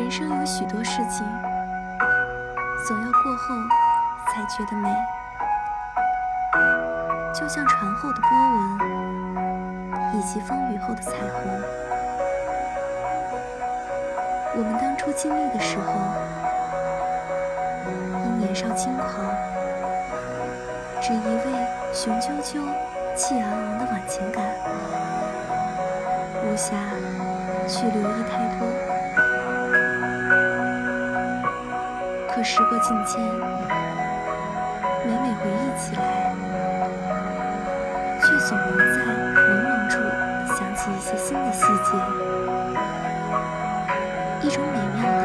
人生有许多事情，总要过后才觉得美，就像船后的波纹，以及风雨后的彩虹。我们当初经历的时候，因年少轻狂，只一味雄赳赳、气昂昂的往前赶，无暇去留意太多。可时过境迁，每每回忆起来，却总能在朦胧处想起一些新的细节，一种美妙的、